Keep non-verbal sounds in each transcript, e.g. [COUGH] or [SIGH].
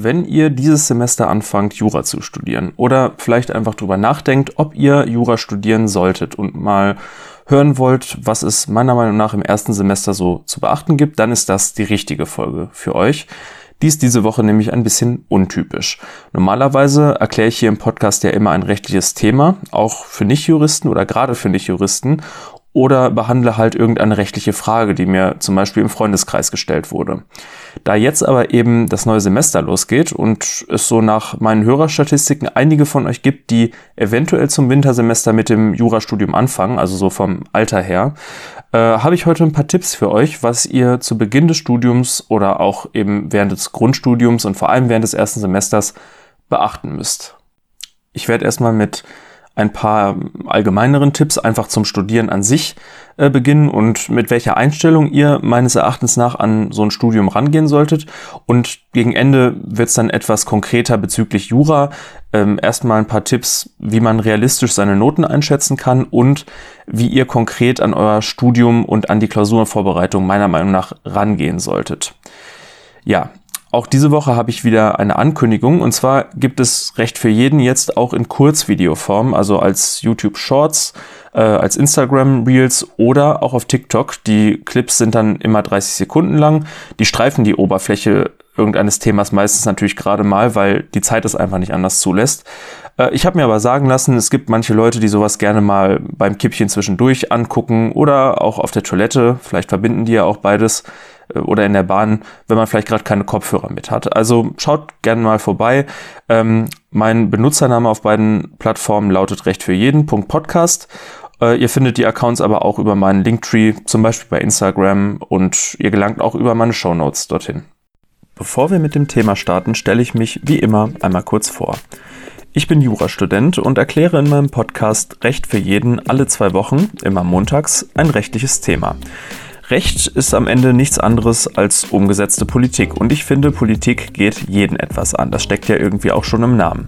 Wenn ihr dieses Semester anfangt, Jura zu studieren oder vielleicht einfach drüber nachdenkt, ob ihr Jura studieren solltet und mal hören wollt, was es meiner Meinung nach im ersten Semester so zu beachten gibt, dann ist das die richtige Folge für euch. Die ist diese Woche nämlich ein bisschen untypisch. Normalerweise erkläre ich hier im Podcast ja immer ein rechtliches Thema, auch für Nichtjuristen oder gerade für Nichtjuristen oder behandle halt irgendeine rechtliche Frage, die mir zum Beispiel im Freundeskreis gestellt wurde. Da jetzt aber eben das neue Semester losgeht und es so nach meinen Hörerstatistiken einige von euch gibt, die eventuell zum Wintersemester mit dem Jurastudium anfangen, also so vom Alter her, äh, habe ich heute ein paar Tipps für euch, was ihr zu Beginn des Studiums oder auch eben während des Grundstudiums und vor allem während des ersten Semesters beachten müsst. Ich werde erstmal mit ein paar allgemeineren Tipps einfach zum Studieren an sich äh, beginnen und mit welcher Einstellung ihr meines Erachtens nach an so ein Studium rangehen solltet. Und gegen Ende wird es dann etwas konkreter bezüglich Jura. Ähm, erstmal ein paar Tipps, wie man realistisch seine Noten einschätzen kann und wie ihr konkret an euer Studium und an die Klausurenvorbereitung meiner Meinung nach rangehen solltet. Ja, auch diese Woche habe ich wieder eine Ankündigung und zwar gibt es Recht für jeden jetzt auch in Kurzvideoform, also als YouTube Shorts, äh, als Instagram Reels oder auch auf TikTok. Die Clips sind dann immer 30 Sekunden lang. Die streifen die Oberfläche irgendeines Themas meistens natürlich gerade mal, weil die Zeit es einfach nicht anders zulässt. Äh, ich habe mir aber sagen lassen, es gibt manche Leute, die sowas gerne mal beim Kippchen zwischendurch angucken oder auch auf der Toilette. Vielleicht verbinden die ja auch beides. Äh, oder in der Bahn, wenn man vielleicht gerade keine Kopfhörer mit hat. Also schaut gerne mal vorbei. Ähm, mein Benutzername auf beiden Plattformen lautet recht für jeden. Podcast. Äh, ihr findet die Accounts aber auch über meinen Linktree, zum Beispiel bei Instagram und ihr gelangt auch über meine Show dorthin. Bevor wir mit dem Thema starten, stelle ich mich wie immer einmal kurz vor. Ich bin Jurastudent und erkläre in meinem Podcast Recht für jeden alle zwei Wochen, immer montags, ein rechtliches Thema. Recht ist am Ende nichts anderes als umgesetzte Politik. Und ich finde, Politik geht jeden etwas an. Das steckt ja irgendwie auch schon im Namen.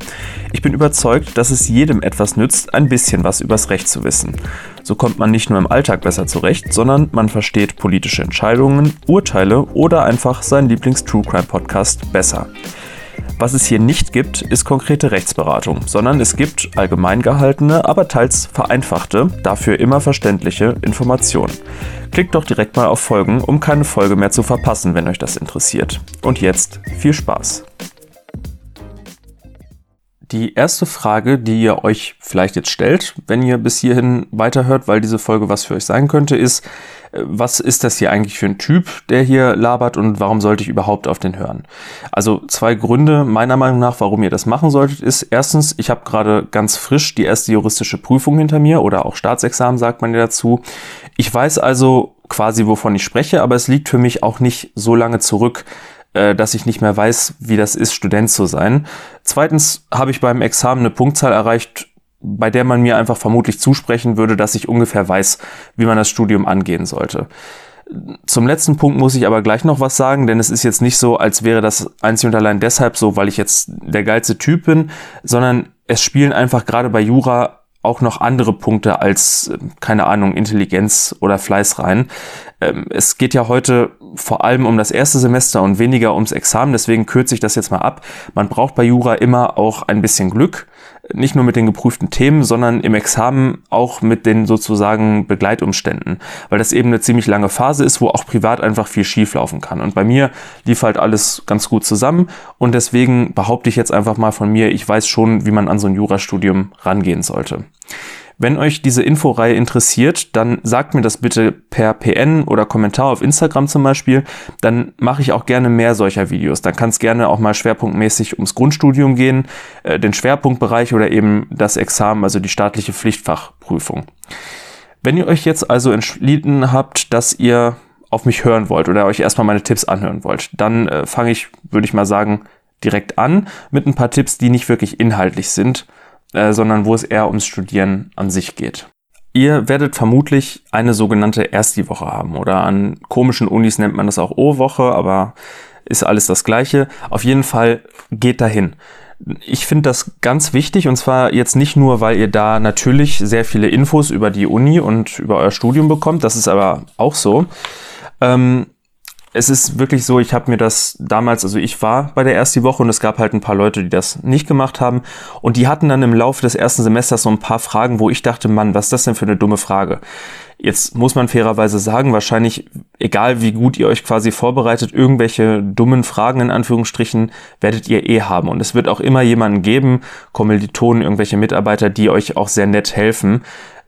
Ich bin überzeugt, dass es jedem etwas nützt, ein bisschen was übers Recht zu wissen. So kommt man nicht nur im Alltag besser zurecht, sondern man versteht politische Entscheidungen, Urteile oder einfach seinen Lieblings-True Crime Podcast besser. Was es hier nicht gibt, ist konkrete Rechtsberatung, sondern es gibt allgemein gehaltene, aber teils vereinfachte, dafür immer verständliche Informationen. Klickt doch direkt mal auf Folgen, um keine Folge mehr zu verpassen, wenn euch das interessiert. Und jetzt viel Spaß! Die erste Frage, die ihr euch vielleicht jetzt stellt, wenn ihr bis hierhin weiterhört, weil diese Folge was für euch sein könnte, ist, äh, was ist das hier eigentlich für ein Typ, der hier labert und warum sollte ich überhaupt auf den hören? Also zwei Gründe meiner Meinung nach, warum ihr das machen solltet, ist erstens, ich habe gerade ganz frisch die erste juristische Prüfung hinter mir oder auch Staatsexamen sagt man ja dazu. Ich weiß also quasi, wovon ich spreche, aber es liegt für mich auch nicht so lange zurück, äh, dass ich nicht mehr weiß, wie das ist, Student zu sein. Zweitens habe ich beim Examen eine Punktzahl erreicht, bei der man mir einfach vermutlich zusprechen würde, dass ich ungefähr weiß, wie man das Studium angehen sollte. Zum letzten Punkt muss ich aber gleich noch was sagen, denn es ist jetzt nicht so, als wäre das einzig und allein deshalb so, weil ich jetzt der geilste Typ bin, sondern es spielen einfach gerade bei Jura auch noch andere Punkte als, keine Ahnung, Intelligenz oder Fleiß rein. Ähm, es geht ja heute vor allem um das erste Semester und weniger ums Examen, deswegen kürze ich das jetzt mal ab. Man braucht bei Jura immer auch ein bisschen Glück, nicht nur mit den geprüften Themen, sondern im Examen auch mit den sozusagen Begleitumständen, weil das eben eine ziemlich lange Phase ist, wo auch privat einfach viel schief laufen kann. Und bei mir lief halt alles ganz gut zusammen und deswegen behaupte ich jetzt einfach mal von mir, ich weiß schon, wie man an so ein Jurastudium rangehen sollte. Wenn euch diese Inforeihe interessiert, dann sagt mir das bitte per PN oder Kommentar auf Instagram zum Beispiel. Dann mache ich auch gerne mehr solcher Videos. Dann kann es gerne auch mal schwerpunktmäßig ums Grundstudium gehen, äh, den Schwerpunktbereich oder eben das Examen, also die staatliche Pflichtfachprüfung. Wenn ihr euch jetzt also entschieden habt, dass ihr auf mich hören wollt oder euch erstmal meine Tipps anhören wollt, dann äh, fange ich, würde ich mal sagen, direkt an mit ein paar Tipps, die nicht wirklich inhaltlich sind, äh, sondern wo es eher ums Studieren an sich geht. Ihr werdet vermutlich eine sogenannte Ersti-Woche haben oder an komischen Unis nennt man das auch O-Woche, aber ist alles das gleiche. Auf jeden Fall geht dahin. Ich finde das ganz wichtig und zwar jetzt nicht nur, weil ihr da natürlich sehr viele Infos über die Uni und über euer Studium bekommt, das ist aber auch so. Ähm, es ist wirklich so, ich habe mir das damals, also ich war bei der ersten Woche und es gab halt ein paar Leute, die das nicht gemacht haben und die hatten dann im Laufe des ersten Semesters so ein paar Fragen, wo ich dachte, Mann, was ist das denn für eine dumme Frage? Jetzt muss man fairerweise sagen, wahrscheinlich, egal wie gut ihr euch quasi vorbereitet, irgendwelche dummen Fragen in Anführungsstrichen werdet ihr eh haben. Und es wird auch immer jemanden geben, Kommilitonen, irgendwelche Mitarbeiter, die euch auch sehr nett helfen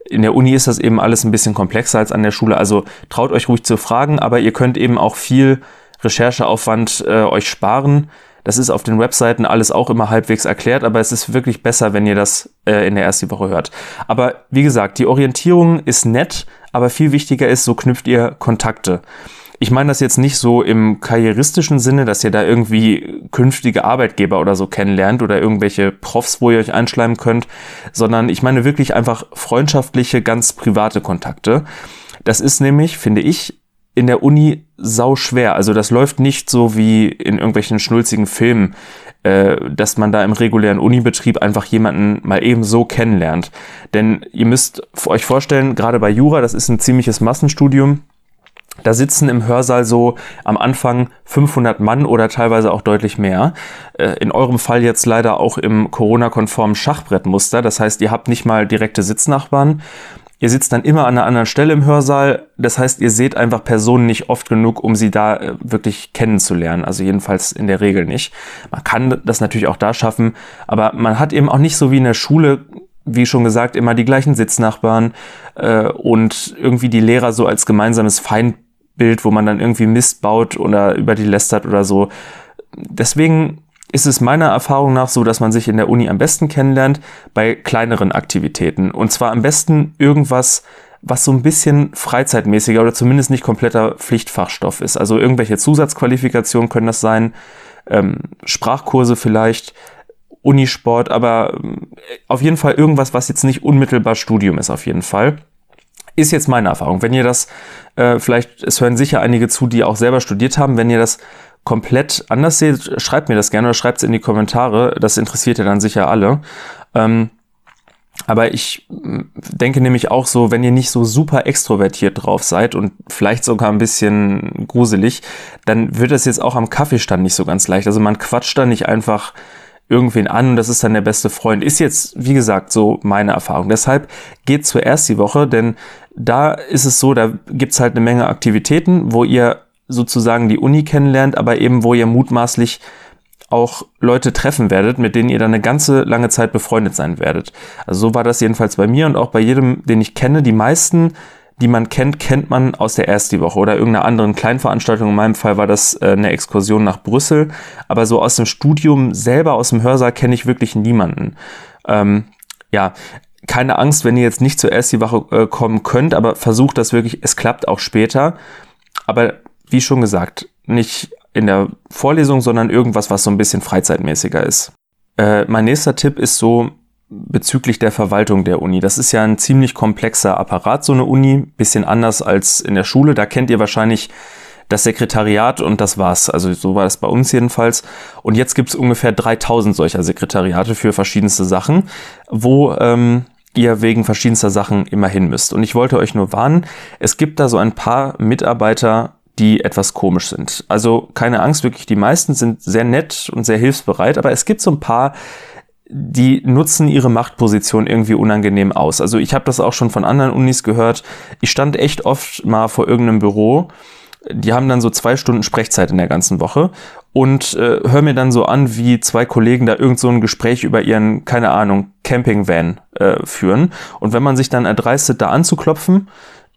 in der Uni ist das eben alles ein bisschen komplexer als an der Schule. Also traut euch ruhig zu fragen, aber ihr könnt eben auch viel Rechercheaufwand äh, euch sparen. Das ist auf den Webseiten alles auch immer halbwegs erklärt, aber es ist wirklich besser, wenn ihr das äh, in der ersten Woche hört. Aber wie gesagt, die Orientierung ist nett, aber viel wichtiger ist, so knüpft ihr Kontakte. Ich meine das jetzt nicht so im karrieristischen Sinne, dass ihr da irgendwie künftige Arbeitgeber oder so kennenlernt oder irgendwelche Profs, wo ihr euch einschleimen könnt, sondern ich meine wirklich einfach freundschaftliche, ganz private Kontakte. Das ist nämlich, finde ich, in der Uni sau schwer. Also das läuft nicht so wie in irgendwelchen schnulzigen Filmen, äh, dass man da im regulären Unibetrieb einfach jemanden mal eben so kennenlernt. Denn ihr müsst euch vorstellen, gerade bei Jura, das ist ein ziemliches Massenstudium. Da sitzen im Hörsaal so am Anfang 500 Mann oder teilweise auch deutlich mehr. Äh, in eurem Fall jetzt leider auch im Corona-konformen Schachbrettmuster. Das heißt, ihr habt nicht mal direkte Sitznachbarn. Ihr sitzt dann immer an einer anderen Stelle im Hörsaal. Das heißt, ihr seht einfach Personen nicht oft genug, um sie da äh, wirklich kennenzulernen. Also jedenfalls in der Regel nicht. Man kann das natürlich auch da schaffen, aber man hat eben auch nicht so wie in der Schule wie schon gesagt, immer die gleichen Sitznachbarn äh, und irgendwie die Lehrer so als gemeinsames Feindbild, wo man dann irgendwie Mist baut oder über die lästert oder so. Deswegen ist es meiner Erfahrung nach so, dass man sich in der Uni am besten kennenlernt bei kleineren Aktivitäten. Und zwar am besten irgendwas, was so ein bisschen freizeitmäßiger oder zumindest nicht kompletter Pflichtfachstoff ist. Also irgendwelche Zusatzqualifikationen können das sein, ähm, Sprachkurse vielleicht, Unisport, aber äh, auf jeden Fall irgendwas, was jetzt nicht unmittelbar Studium ist, auf jeden Fall. Ist jetzt meine Erfahrung. Wenn ihr das, äh, vielleicht, es hören sicher einige zu, die auch selber studiert haben, wenn ihr das komplett anders seht, schreibt mir das gerne oder schreibt es in die Kommentare. Das interessiert ja dann sicher alle. Ähm, aber ich denke nämlich auch so, wenn ihr nicht so super extrovertiert drauf seid und vielleicht sogar ein bisschen gruselig, dann wird das jetzt auch am Kaffeestand nicht so ganz leicht. Also man quatscht da nicht einfach irgendwen an und das ist dann der beste Freund. Ist jetzt, wie gesagt, so meine Erfahrung. Deshalb geht zuerst die Woche, denn da ist es so, da gibt's halt eine Menge Aktivitäten, wo ihr sozusagen die Uni kennenlernt, aber eben wo ihr mutmaßlich auch Leute treffen werdet, mit denen ihr dann eine ganze lange Zeit befreundet sein werdet. Also so war das jedenfalls bei mir und auch bei jedem, den ich kenne. Die meisten die man kennt, kennt man aus der ersten Woche oder irgendeiner anderen Kleinveranstaltung. In meinem Fall war das äh, eine Exkursion nach Brüssel. Aber so aus dem Studium selber, aus dem Hörsaal, kenne ich wirklich niemanden. Ähm, ja, keine Angst, wenn ihr jetzt nicht zur ersten Woche äh, kommen könnt, aber versucht das wirklich. Es klappt auch später. Aber wie schon gesagt, nicht in der Vorlesung, sondern irgendwas, was so ein bisschen freizeitmäßiger ist. Äh, mein nächster Tipp ist so, bezüglich der Verwaltung der Uni. Das ist ja ein ziemlich komplexer Apparat, so eine Uni, bisschen anders als in der Schule. Da kennt ihr wahrscheinlich das Sekretariat und das war's. Also so war es bei uns jedenfalls. Und jetzt gibt es ungefähr 3000 solcher Sekretariate für verschiedenste Sachen, wo ähm, ihr wegen verschiedenster Sachen immer hin müsst. Und ich wollte euch nur warnen, es gibt da so ein paar Mitarbeiter, die etwas komisch sind. Also keine Angst, wirklich, die meisten sind sehr nett und sehr hilfsbereit, aber es gibt so ein paar, die nutzen ihre Machtposition irgendwie unangenehm aus. Also ich habe das auch schon von anderen Unis gehört. Ich stand echt oft mal vor irgendeinem Büro. Die haben dann so zwei Stunden Sprechzeit in der ganzen Woche und äh, hör mir dann so an, wie zwei Kollegen da irgend so ein Gespräch über ihren, keine Ahnung, Campingvan äh, führen. Und wenn man sich dann erdreistet, da anzuklopfen,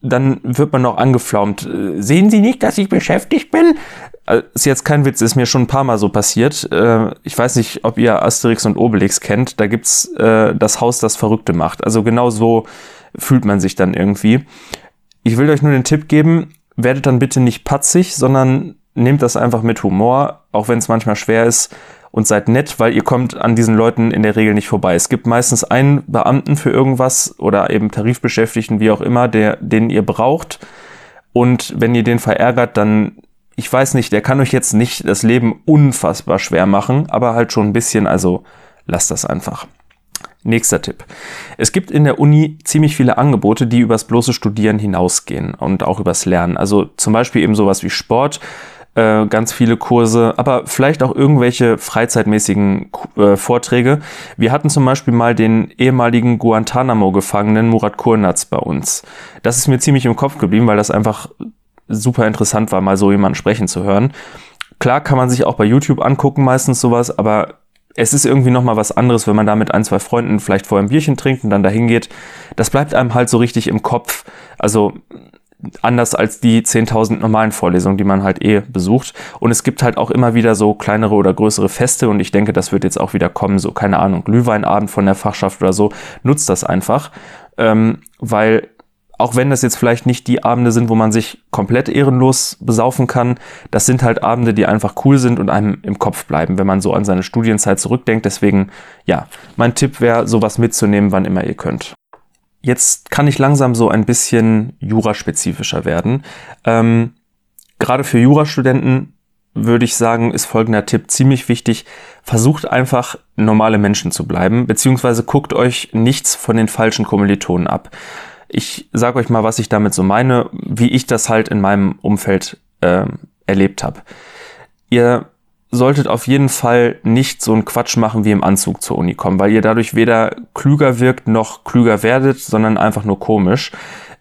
dann wird man noch angeflaumt. Äh, sehen Sie nicht, dass ich beschäftigt bin? Äh, ist jetzt kein Witz, ist mir schon ein paar Mal so passiert. Äh, ich weiß nicht, ob ihr Asterix und Obelix kennt. Da gibt's das Haus, das Verrückte macht. Also genau so fühlt man sich dann irgendwie. Ich will euch nur den Tipp geben, werdet dann bitte nicht patzig, sondern nehmt das einfach mit Humor, auch wenn es manchmal schwer ist und seid nett, weil ihr kommt an diesen Leuten in der Regel nicht vorbei. Es gibt meistens einen Beamten für irgendwas oder eben Tarifbeschäftigten, wie auch immer, der, den ihr braucht. Und wenn ihr den verärgert, dann, ich weiß nicht, der kann euch jetzt nicht das Leben unfassbar schwer machen, aber halt schon ein bisschen, also lasst das einfach. Nächster Tipp. Es gibt in der Uni ziemlich viele Angebote, die übers bloße Studieren hinausgehen und auch übers Lernen. Also zum Beispiel eben sowas wie Sport, äh, ganz viele Kurse, aber vielleicht auch irgendwelche freizeitmäßigen äh, Vorträge. Wir hatten zum Beispiel mal den ehemaligen Guantanamo-Gefangenen Murat Kurnatz bei uns. Das ist mir ziemlich im Kopf geblieben, weil das einfach super interessant war, mal so jemanden sprechen zu hören. Klar kann man sich auch bei YouTube angucken, meistens sowas, aber es ist irgendwie nochmal was anderes, wenn man da mit ein, zwei Freunden vielleicht vorher ein Bierchen trinkt und dann dahin geht. Das bleibt einem halt so richtig im Kopf. Also anders als die 10.000 normalen Vorlesungen, die man halt eh besucht. Und es gibt halt auch immer wieder so kleinere oder größere Feste und ich denke, das wird jetzt auch wieder kommen, so keine Ahnung, Glühweinabend von der Fachschaft oder so. Nutzt das einfach, ähm, weil auch wenn das jetzt vielleicht nicht die Abende sind, wo man sich komplett ehrenlos besaufen kann, das sind halt Abende, die einfach cool sind und einem im Kopf bleiben, wenn man so an seine Studienzeit zurückdenkt. Deswegen, ja, mein Tipp wäre, sowas mitzunehmen, wann immer ihr könnt. Jetzt kann ich langsam so ein bisschen juraspezifischer werden. Ähm, gerade für Jurastudenten würde ich sagen, ist folgender Tipp ziemlich wichtig. Versucht einfach normale Menschen zu bleiben, beziehungsweise guckt euch nichts von den falschen Kommilitonen ab. Ich sage euch mal, was ich damit so meine, wie ich das halt in meinem Umfeld äh, erlebt habe. Ihr solltet auf jeden Fall nicht so einen Quatsch machen wie im Anzug zur Uni kommen, weil ihr dadurch weder klüger wirkt noch klüger werdet, sondern einfach nur komisch.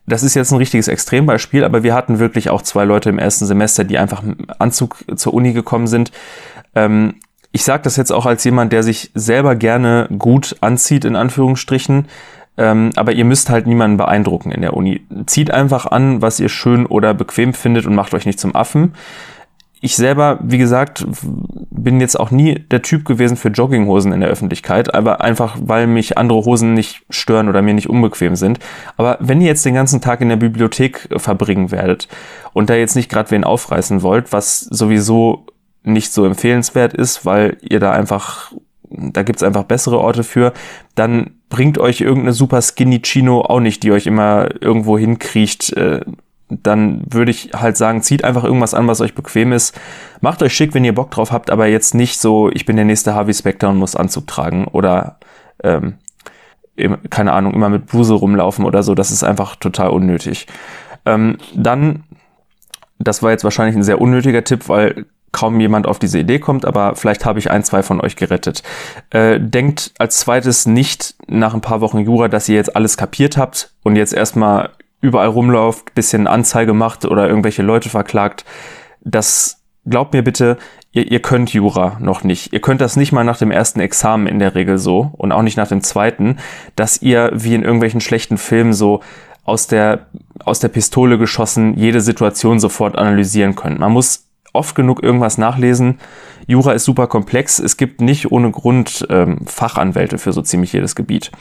Das ist jetzt ein richtiges Extrembeispiel, aber wir hatten wirklich auch zwei Leute im ersten Semester, die einfach im Anzug zur Uni gekommen sind. Ähm, ich sage das jetzt auch als jemand, der sich selber gerne gut anzieht, in Anführungsstrichen. Ähm, aber ihr müsst halt niemanden beeindrucken in der Uni. Zieht einfach an, was ihr schön oder bequem findet und macht euch nicht zum Affen. Ich selber, wie gesagt, bin jetzt auch nie der Typ gewesen für Jogginghosen in der Öffentlichkeit, aber einfach, weil mich andere Hosen nicht stören oder mir nicht unbequem sind. Aber wenn ihr jetzt den ganzen Tag in der Bibliothek verbringen werdet und da jetzt nicht gerade wen aufreißen wollt, was sowieso nicht so empfehlenswert ist, weil ihr da einfach da gibt's einfach bessere Orte für, dann bringt euch irgendeine super skinny Chino auch nicht, die euch immer irgendwo hinkriecht. Äh, dann würde ich halt sagen, zieht einfach irgendwas an, was euch bequem ist. Macht euch schick, wenn ihr Bock drauf habt, aber jetzt nicht so, ich bin der nächste Harvey Specter und muss Anzug tragen oder ähm, keine Ahnung, immer mit Bluse rumlaufen oder so. Das ist einfach total unnötig. Ähm, dann, das war jetzt wahrscheinlich ein sehr unnötiger Tipp, weil kaum jemand auf diese Idee kommt, aber vielleicht habe ich ein, zwei von euch gerettet. Äh, denkt als zweites nicht nach ein paar Wochen Jura, dass ihr jetzt alles kapiert habt und jetzt erstmal überall rumläuft, bisschen Anzeige macht oder irgendwelche Leute verklagt. Das glaubt mir bitte, ihr, ihr könnt Jura noch nicht. Ihr könnt das nicht mal nach dem ersten Examen in der Regel so und auch nicht nach dem zweiten, dass ihr wie in irgendwelchen schlechten Filmen so aus der, aus der Pistole geschossen jede Situation sofort analysieren könnt. Man muss oft genug irgendwas nachlesen. Jura ist super komplex. Es gibt nicht ohne Grund ähm, Fachanwälte für so ziemlich jedes Gebiet.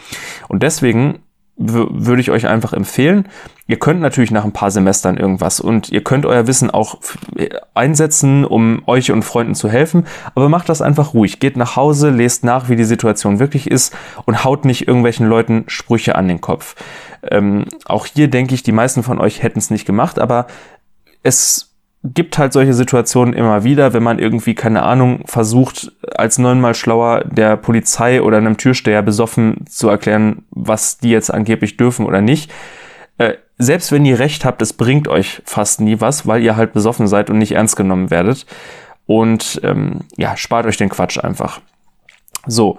Und deswegen würde ich euch einfach empfehlen. Ihr könnt natürlich nach ein paar Semestern irgendwas und ihr könnt euer Wissen auch einsetzen, um euch und Freunden zu helfen, aber macht das einfach ruhig. Geht nach Hause, lest nach, wie die Situation wirklich ist und haut nicht irgendwelchen Leuten Sprüche an den Kopf. Ähm, auch hier denke ich, die meisten von euch hätten es nicht gemacht, aber es gibt halt solche Situationen immer wieder, wenn man irgendwie, keine Ahnung, versucht, als neunmal schlauer der Polizei oder einem Türsteher besoffen zu erklären, was die jetzt angeblich dürfen oder nicht. Äh, selbst wenn ihr recht habt, es bringt euch fast nie was, weil ihr halt besoffen seid und nicht ernst genommen werdet. Und ähm, ja, spart euch den Quatsch einfach. So,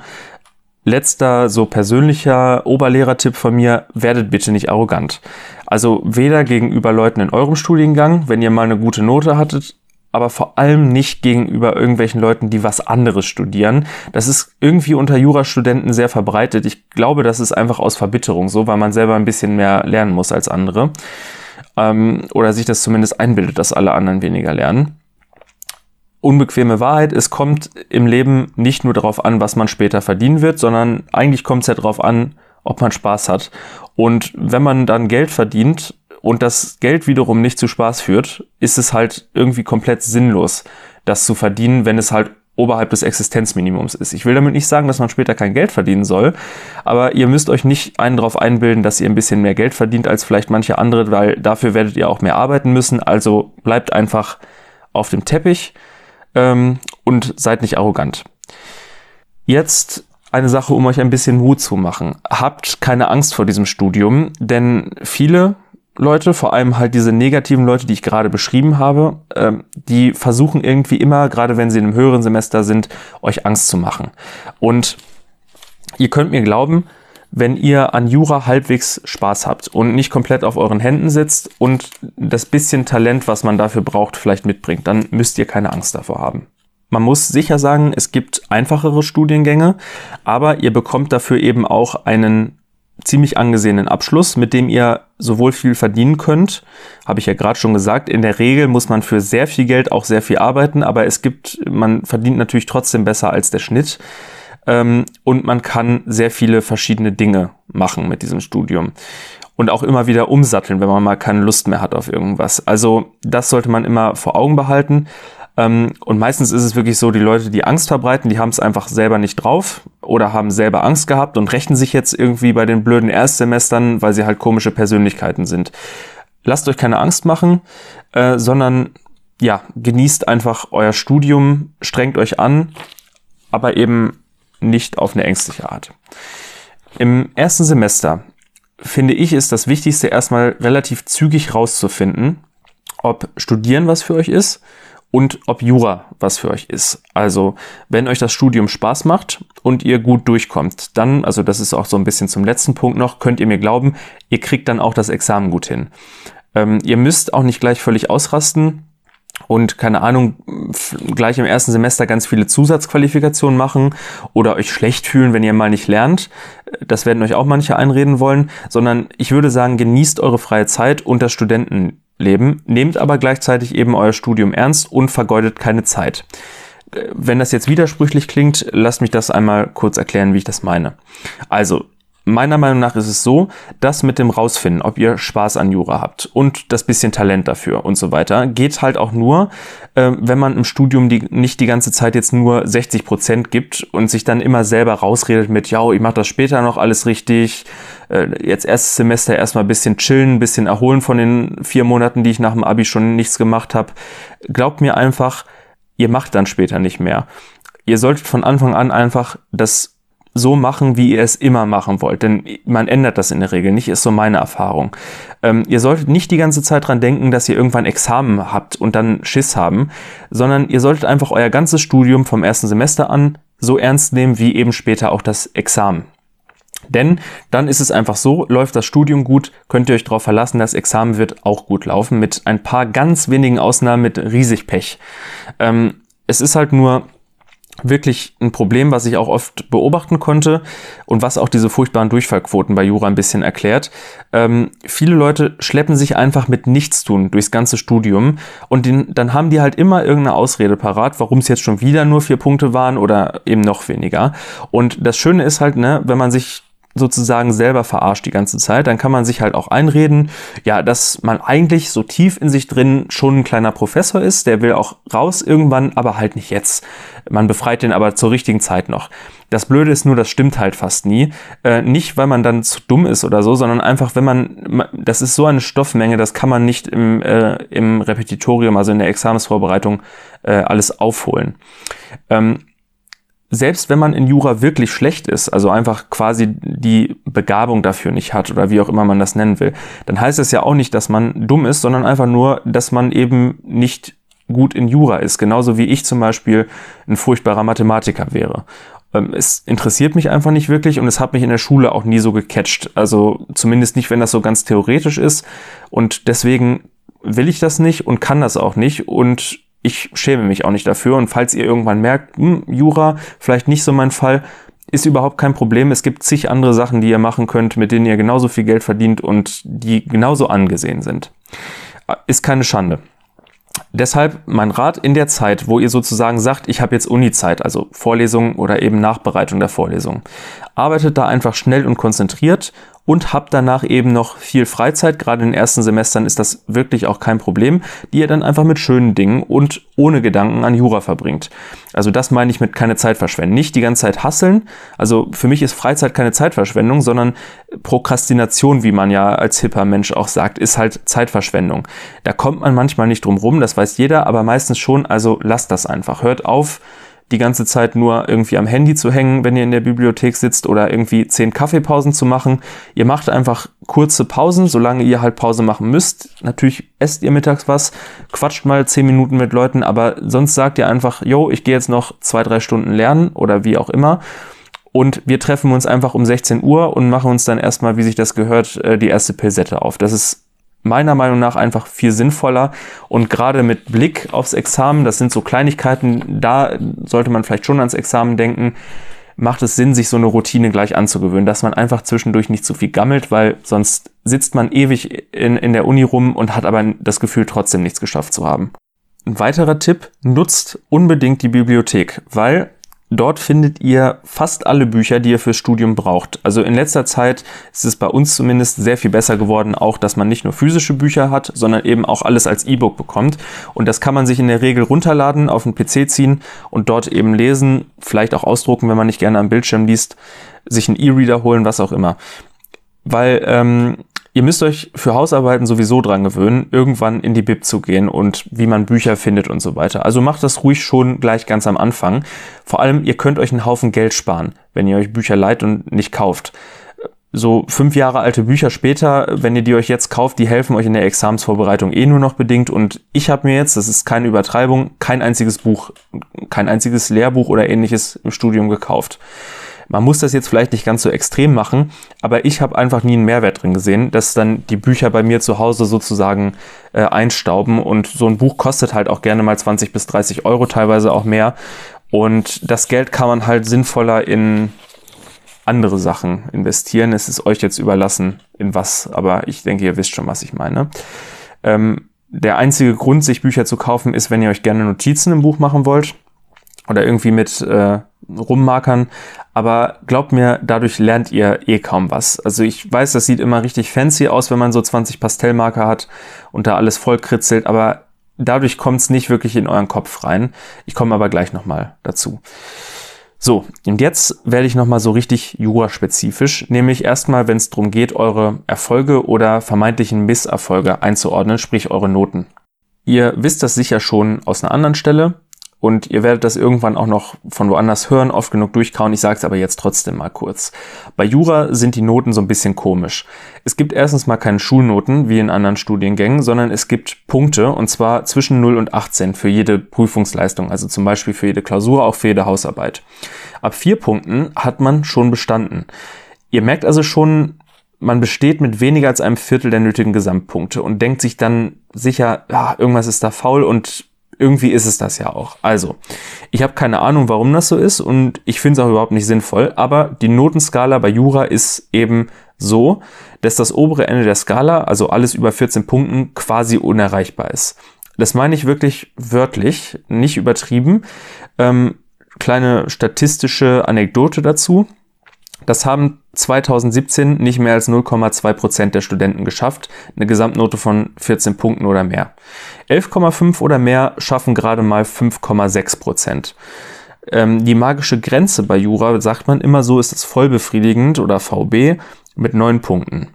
letzter so persönlicher Oberlehrertipp von mir, werdet bitte nicht arrogant. Also weder gegenüber Leuten in eurem Studiengang, wenn ihr mal eine gute Note hattet, aber vor allem nicht gegenüber irgendwelchen Leuten, die was anderes studieren. Das ist irgendwie unter Jurastudenten sehr verbreitet. Ich glaube, das ist einfach aus Verbitterung so, weil man selber ein bisschen mehr lernen muss als andere. Ähm, oder sich das zumindest einbildet, dass alle anderen weniger lernen unbequeme Wahrheit, es kommt im Leben nicht nur darauf an, was man später verdienen wird, sondern eigentlich kommt es ja darauf an, ob man Spaß hat. Und wenn man dann Geld verdient und das Geld wiederum nicht zu Spaß führt, ist es halt irgendwie komplett sinnlos, das zu verdienen, wenn es halt oberhalb des Existenzminimums ist. Ich will damit nicht sagen, dass man später kein Geld verdienen soll, aber ihr müsst euch nicht einen darauf einbilden, dass ihr ein bisschen mehr Geld verdient als vielleicht manche andere, weil dafür werdet ihr auch mehr arbeiten müssen. Also bleibt einfach auf dem Teppich ähm, und seid nicht arrogant. Jetzt eine Sache, um euch ein bisschen Mut zu machen. Habt keine Angst vor diesem Studium, denn viele, Leute, vor allem halt diese negativen Leute, die ich gerade beschrieben habe, ähm, die versuchen irgendwie immer, gerade wenn sie in einem höheren Semester sind, euch Angst zu machen. Und ihr könnt mir glauben, wenn ihr an Jura halbwegs Spaß habt und nicht komplett auf euren Händen sitzt und das bisschen Talent, was man dafür braucht, vielleicht mitbringt, dann müsst ihr keine Angst davor haben. Man muss sicher sagen, es gibt einfachere Studiengänge, aber ihr bekommt dafür eben auch einen ziemlich angesehenen Abschluss, mit dem ihr sowohl viel verdienen könnt, habe ich ja gerade schon gesagt. In der Regel muss man für sehr viel Geld auch sehr viel arbeiten, aber es gibt, man verdient natürlich trotzdem besser als der Schnitt. Ähm, und man kann sehr viele verschiedene Dinge machen mit diesem Studium. Und auch immer wieder umsatteln, wenn man mal keine Lust mehr hat auf irgendwas. Also das sollte man immer vor Augen behalten. Ähm, und meistens ist es wirklich so, die Leute, die Angst verbreiten, die haben es einfach selber nicht drauf oder haben selber Angst gehabt und rächen sich jetzt irgendwie bei den blöden Erstsemestern, weil sie halt komische Persönlichkeiten sind. Lasst euch keine Angst machen, äh, sondern ja, genießt einfach euer Studium, strengt euch an, aber eben nicht auf eine ängstliche Art. Im ersten Semester finde ich, ist das Wichtigste erstmal relativ zügig rauszufinden, ob Studieren was für euch ist und ob Jura was für euch ist. Also, wenn euch das Studium Spaß macht und ihr gut durchkommt, dann, also das ist auch so ein bisschen zum letzten Punkt noch, könnt ihr mir glauben, ihr kriegt dann auch das Examen gut hin. Ähm, ihr müsst auch nicht gleich völlig ausrasten und keine Ahnung, gleich im ersten Semester ganz viele Zusatzqualifikationen machen oder euch schlecht fühlen, wenn ihr mal nicht lernt. Das werden euch auch manche einreden wollen, sondern ich würde sagen, genießt eure freie Zeit und das Studentenleben, nehmt aber gleichzeitig eben euer Studium ernst und vergeudet keine Zeit. Wenn das jetzt widersprüchlich klingt, lasst mich das einmal kurz erklären, wie ich das meine. Also, meiner Meinung nach ist es so, dass mit dem Rausfinden, ob ihr Spaß an Jura habt und das bisschen Talent dafür und so weiter, geht halt auch nur, äh, wenn man im Studium die, nicht die ganze Zeit jetzt nur 60 Prozent gibt und sich dann immer selber rausredet mit, ja, ich mache das später noch alles richtig, äh, jetzt erstes Semester erstmal ein bisschen chillen, ein bisschen erholen von den vier Monaten, die ich nach dem Abi schon nichts gemacht habe. Glaubt mir einfach, ihr macht dann später nicht mehr. Ihr solltet von Anfang an einfach das so machen, wie ihr es immer machen wollt. Denn man ändert das in der Regel nicht, ist so meine Erfahrung. Ähm, ihr solltet nicht die ganze Zeit dran denken, dass ihr irgendwann Examen habt und dann Schiss haben, sondern ihr solltet einfach euer ganzes Studium vom ersten Semester an so ernst nehmen, wie eben später auch das Examen. Denn dann ist es einfach so, läuft das Studium gut, könnt ihr euch darauf verlassen, das Examen wird auch gut laufen, mit ein paar ganz wenigen Ausnahmen mit riesig Pech. Ähm, es ist halt nur wirklich ein Problem, was ich auch oft beobachten konnte und was auch diese furchtbaren Durchfallquoten bei Jura ein bisschen erklärt. Ähm, viele Leute schleppen sich einfach mit Nichtstun durchs ganze Studium und den, dann haben die halt immer irgendeine Ausrede parat, warum es jetzt schon wieder nur vier Punkte waren oder eben noch weniger. Und das Schöne ist halt, ne, wenn man sich sozusagen selber verarscht die ganze Zeit, dann kann man sich halt auch einreden, ja, dass man eigentlich so tief in sich drin schon ein kleiner Professor ist, der will auch raus irgendwann, aber halt nicht jetzt. Man befreit den aber zur richtigen Zeit noch. Das Blöde ist nur, das stimmt halt fast nie. Äh, nicht, weil man dann zu dumm ist oder so, sondern einfach, wenn man, das ist so eine Stoffmenge, das kann man nicht im, äh, im Repetitorium, also in der Examensvorbereitung, äh, alles aufholen. Ähm, selbst wenn man in Jura wirklich schlecht ist, also einfach quasi die Begabung dafür nicht hat oder wie auch immer man das nennen will, dann heißt es ja auch nicht, dass man dumm ist, sondern einfach nur, dass man eben nicht gut in Jura ist. Genauso wie ich zum Beispiel ein furchtbarer Mathematiker wäre. Ähm, es interessiert mich einfach nicht wirklich und es hat mich in der Schule auch nie so gecatcht. Also zumindest nicht, wenn das so ganz theoretisch ist. Und deswegen will ich das nicht und kann das auch nicht. Und ich schäme mich auch nicht dafür. Und falls ihr irgendwann merkt, hm, Jura, vielleicht nicht so mein Fall, ist überhaupt kein Problem. Es gibt zig andere Sachen, die ihr machen könnt, mit denen ihr genauso viel Geld verdient und die genauso angesehen sind. Ist keine Schande. Deshalb mein Rat in der Zeit, wo ihr sozusagen sagt, ich habe jetzt Uni-Zeit, also Vorlesung oder eben Nachbereitung der Vorlesung. Arbeitet da einfach schnell und konzentriert und habt danach eben noch viel Freizeit. Gerade in den ersten Semestern ist das wirklich auch kein Problem, die ihr dann einfach mit schönen Dingen und ohne Gedanken an Jura verbringt. Also das meine ich mit keine Zeit verschwenden. Nicht die ganze Zeit hasseln. Also für mich ist Freizeit keine Zeitverschwendung, sondern Prokrastination, wie man ja als hipper Mensch auch sagt, ist halt Zeitverschwendung. Da kommt man manchmal nicht drum rum, das weiß jeder, aber meistens schon. Also lasst das einfach. Hört auf, die ganze Zeit nur irgendwie am Handy zu hängen, wenn ihr in der Bibliothek sitzt oder irgendwie zehn Kaffeepausen zu machen. Ihr macht einfach kurze Pausen, solange ihr halt Pause machen müsst. Natürlich esst ihr mittags was, quatscht mal zehn Minuten mit Leuten, aber sonst sagt ihr einfach, yo, ich gehe jetzt noch zwei, drei Stunden lernen oder wie auch immer. Und wir treffen uns einfach um 16 Uhr und machen uns dann erstmal, wie sich das gehört, äh, die erste Pilsette auf. Das ist meiner Meinung nach einfach viel sinnvoller und gerade mit Blick aufs Examen, das sind so Kleinigkeiten, da sollte man vielleicht schon ans Examen denken, macht es Sinn, sich so eine Routine gleich anzugewöhnen, dass man einfach zwischendurch nicht zu viel gammelt, weil sonst sitzt man ewig in, in der Uni rum und hat aber das Gefühl, trotzdem nichts geschafft zu haben. Ein weiterer Tipp, nutzt unbedingt die Bibliothek, weil Dort findet ihr fast alle Bücher, die ihr fürs Studium braucht. Also in letzter Zeit ist es bei uns zumindest sehr viel besser geworden, auch dass man nicht nur physische Bücher hat, sondern eben auch alles als E-Book bekommt. Und das kann man sich in der Regel runterladen, auf den PC ziehen und dort eben lesen, vielleicht auch ausdrucken, wenn man nicht gerne am Bildschirm liest, sich einen E-Reader holen, was auch immer. Weil ähm, Ihr müsst euch für Hausarbeiten sowieso dran gewöhnen, irgendwann in die Bib zu gehen und wie man Bücher findet und so weiter. Also macht das ruhig schon gleich ganz am Anfang. Vor allem, ihr könnt euch einen Haufen Geld sparen, wenn ihr euch Bücher leiht und nicht kauft. So fünf Jahre alte Bücher später, wenn ihr die euch jetzt kauft, die helfen euch in der Examensvorbereitung eh nur noch bedingt. Und ich habe mir jetzt, das ist keine Übertreibung, kein einziges Buch, kein einziges Lehrbuch oder ähnliches im Studium gekauft. Man muss das jetzt vielleicht nicht ganz so extrem machen, aber ich habe einfach nie einen Mehrwert drin gesehen, dass dann die Bücher bei mir zu Hause sozusagen äh, einstauben und so ein Buch kostet halt auch gerne mal 20 bis 30 Euro, teilweise auch mehr. Und das Geld kann man halt sinnvoller in andere Sachen investieren. Es ist euch jetzt überlassen, in was, aber ich denke, ihr wisst schon, was ich meine. Ähm, der einzige Grund, sich Bücher zu kaufen, ist, wenn ihr euch gerne Notizen im Buch machen wollt oder irgendwie mit äh, rummarkern. Aber glaubt mir, dadurch lernt ihr eh kaum was. Also ich weiß, das sieht immer richtig fancy aus, wenn man so 20 Pastellmarker hat und da alles voll kritzelt, aber dadurch kommt es nicht wirklich in euren Kopf rein. Ich komme aber gleich nochmal dazu. So, und jetzt werde ich nochmal so richtig jura-spezifisch, nämlich erstmal, wenn es darum geht, eure Erfolge oder vermeintlichen Misserfolge einzuordnen, sprich eure Noten. Ihr wisst das sicher schon aus einer anderen Stelle, und ihr werdet das irgendwann auch noch von woanders hören, oft genug durchkauen. Ich sage es aber jetzt trotzdem mal kurz. Bei Jura sind die Noten so ein bisschen komisch. Es gibt erstens mal keine Schulnoten wie in anderen Studiengängen, sondern es gibt Punkte und zwar zwischen 0 und 18 für jede Prüfungsleistung, also zum Beispiel für jede Klausur, auch für jede Hausarbeit. Ab vier Punkten hat man schon bestanden. Ihr merkt also schon, man besteht mit weniger als einem Viertel der nötigen Gesamtpunkte und denkt sich dann sicher, ja, irgendwas ist da faul und irgendwie ist es das ja auch. Also, ich habe keine Ahnung, warum das so ist und ich finde es auch überhaupt nicht sinnvoll, aber die Notenskala bei Jura ist eben so, dass das obere Ende der Skala, also alles über 14 Punkten, quasi unerreichbar ist. Das meine ich wirklich wörtlich, nicht übertrieben. Ähm, kleine statistische Anekdote dazu. Das haben 2017 nicht mehr als 0,2 Prozent der Studenten geschafft, eine Gesamtnote von 14 Punkten oder mehr. 11,5 oder mehr schaffen gerade mal 5,6 Prozent. Ähm, die magische Grenze bei Jura, sagt man immer so, ist es vollbefriedigend oder VB mit 9 Punkten.